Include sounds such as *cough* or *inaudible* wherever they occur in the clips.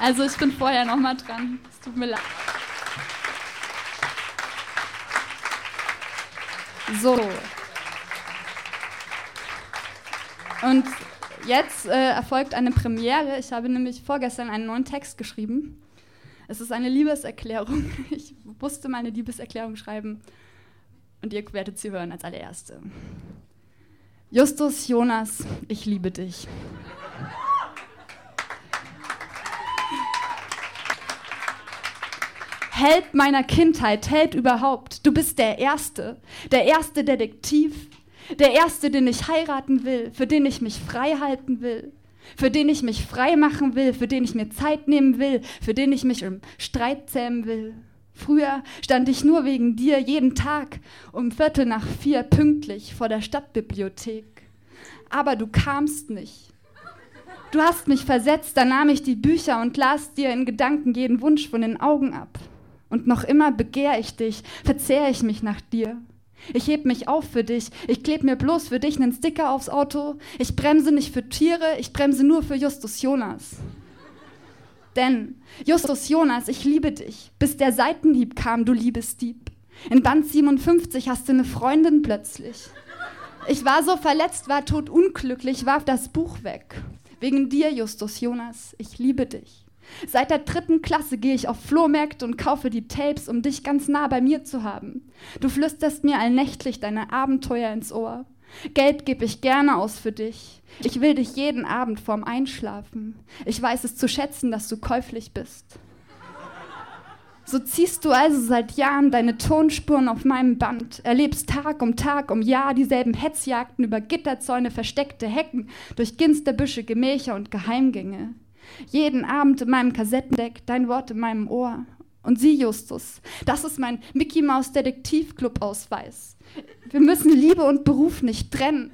Also ich bin vorher noch mal dran. Es tut mir leid. So. Und jetzt äh, erfolgt eine Premiere. Ich habe nämlich vorgestern einen neuen Text geschrieben. Es ist eine Liebeserklärung. *laughs* Ich musste mal eine Liebeserklärung schreiben und ihr werdet sie hören als allererste. Justus Jonas, ich liebe dich. Held meiner Kindheit, Held überhaupt. Du bist der Erste, der erste Detektiv, der Erste, den ich heiraten will, für den ich mich frei halten will, für den ich mich frei machen will, für den ich mir Zeit nehmen will, für den ich mich im Streit zähmen will. Früher stand ich nur wegen dir jeden Tag um Viertel nach vier pünktlich vor der Stadtbibliothek. Aber du kamst nicht. Du hast mich versetzt, da nahm ich die Bücher und las dir in Gedanken jeden Wunsch von den Augen ab. Und noch immer begehr ich dich, verzehr ich mich nach dir. Ich heb mich auf für dich, ich kleb mir bloß für dich einen Sticker aufs Auto. Ich bremse nicht für Tiere, ich bremse nur für Justus Jonas. Denn, Justus Jonas, ich liebe dich, bis der Seitenhieb kam, du Liebesdieb. In Band 57 hast du eine Freundin plötzlich. Ich war so verletzt, war todunglücklich, warf das Buch weg. Wegen dir, Justus Jonas, ich liebe dich. Seit der dritten Klasse gehe ich auf Flohmärkte und kaufe die Tapes, um dich ganz nah bei mir zu haben. Du flüsterst mir allnächtlich deine Abenteuer ins Ohr. Geld gebe ich gerne aus für dich. Ich will dich jeden Abend vorm Einschlafen. Ich weiß es zu schätzen, dass du käuflich bist. So ziehst du also seit Jahren deine Tonspuren auf meinem Band, erlebst Tag um Tag um Jahr dieselben Hetzjagden über Gitterzäune, versteckte Hecken, durch Ginsterbüsche, Gemächer und Geheimgänge. Jeden Abend in meinem Kassettendeck, dein Wort in meinem Ohr. Und Sie, Justus, das ist mein Mickey Maus Detektivclub Ausweis. Wir müssen Liebe und Beruf nicht trennen.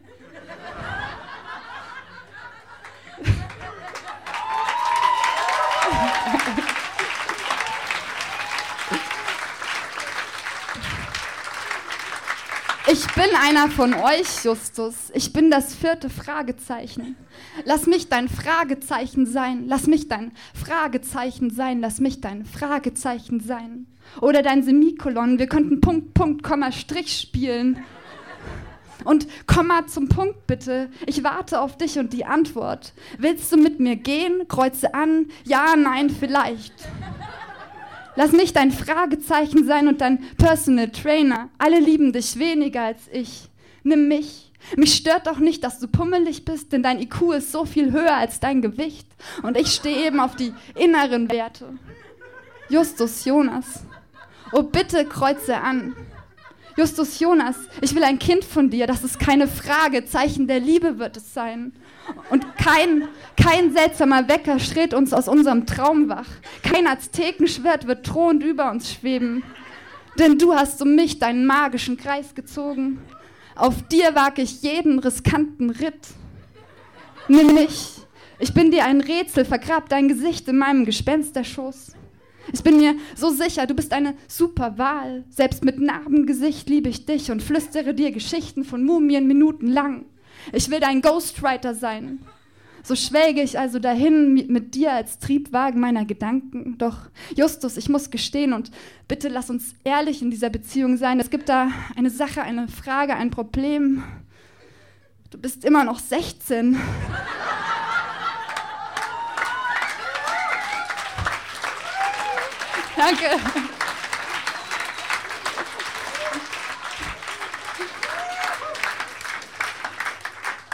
*laughs* Ich bin einer von euch, Justus. Ich bin das vierte Fragezeichen. Lass mich dein Fragezeichen sein. Lass mich dein Fragezeichen sein. Lass mich dein Fragezeichen sein. Oder dein Semikolon. Wir könnten Punkt, Punkt, Komma, Strich spielen. Und Komma zum Punkt bitte. Ich warte auf dich und die Antwort. Willst du mit mir gehen? Kreuze an. Ja, nein, vielleicht. Lass mich dein Fragezeichen sein und dein Personal Trainer. Alle lieben dich weniger als ich. Nimm mich. Mich stört doch nicht, dass du pummelig bist, denn dein IQ ist so viel höher als dein Gewicht. Und ich stehe eben auf die inneren Werte. Justus Jonas. Oh, bitte kreuze an. Justus Jonas, ich will ein Kind von dir, das ist keine Frage, Zeichen der Liebe wird es sein. Und kein, kein seltsamer Wecker schrillt uns aus unserem Traum wach. Kein Aztekenschwert wird drohend über uns schweben. Denn du hast um mich deinen magischen Kreis gezogen. Auf dir wag ich jeden riskanten Ritt. Nimm mich. Ich bin dir ein Rätsel, vergrab dein Gesicht in meinem Gespensterschoß. Ich bin mir so sicher, du bist eine super Wahl. Selbst mit Narbengesicht liebe ich dich und flüstere dir Geschichten von Mumien minutenlang. Ich will dein Ghostwriter sein. So schwelge ich also dahin mit dir als Triebwagen meiner Gedanken. Doch, Justus, ich muss gestehen und bitte lass uns ehrlich in dieser Beziehung sein. Es gibt da eine Sache, eine Frage, ein Problem. Du bist immer noch 16. Danke.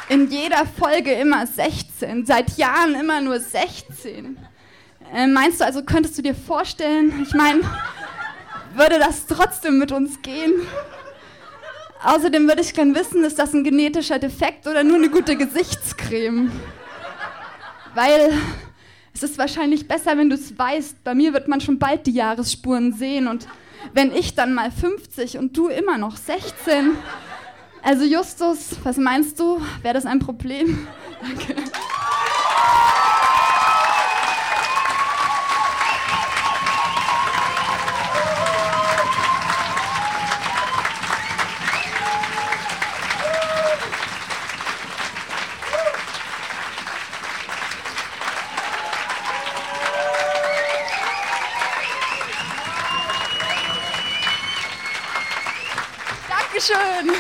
In jeder Folge immer 16, seit Jahren immer nur 16. Äh, meinst du also, könntest du dir vorstellen, ich meine, würde das trotzdem mit uns gehen? Außerdem würde ich gern wissen, ist das ein genetischer Defekt oder nur eine gute Gesichtscreme? Weil es ist wahrscheinlich besser, wenn du es weißt. Bei mir wird man schon bald die Jahresspuren sehen. Und wenn ich dann mal 50 und du immer noch 16. Also Justus, was meinst du? Wäre das ein Problem? *laughs* Danke. Dankeschön.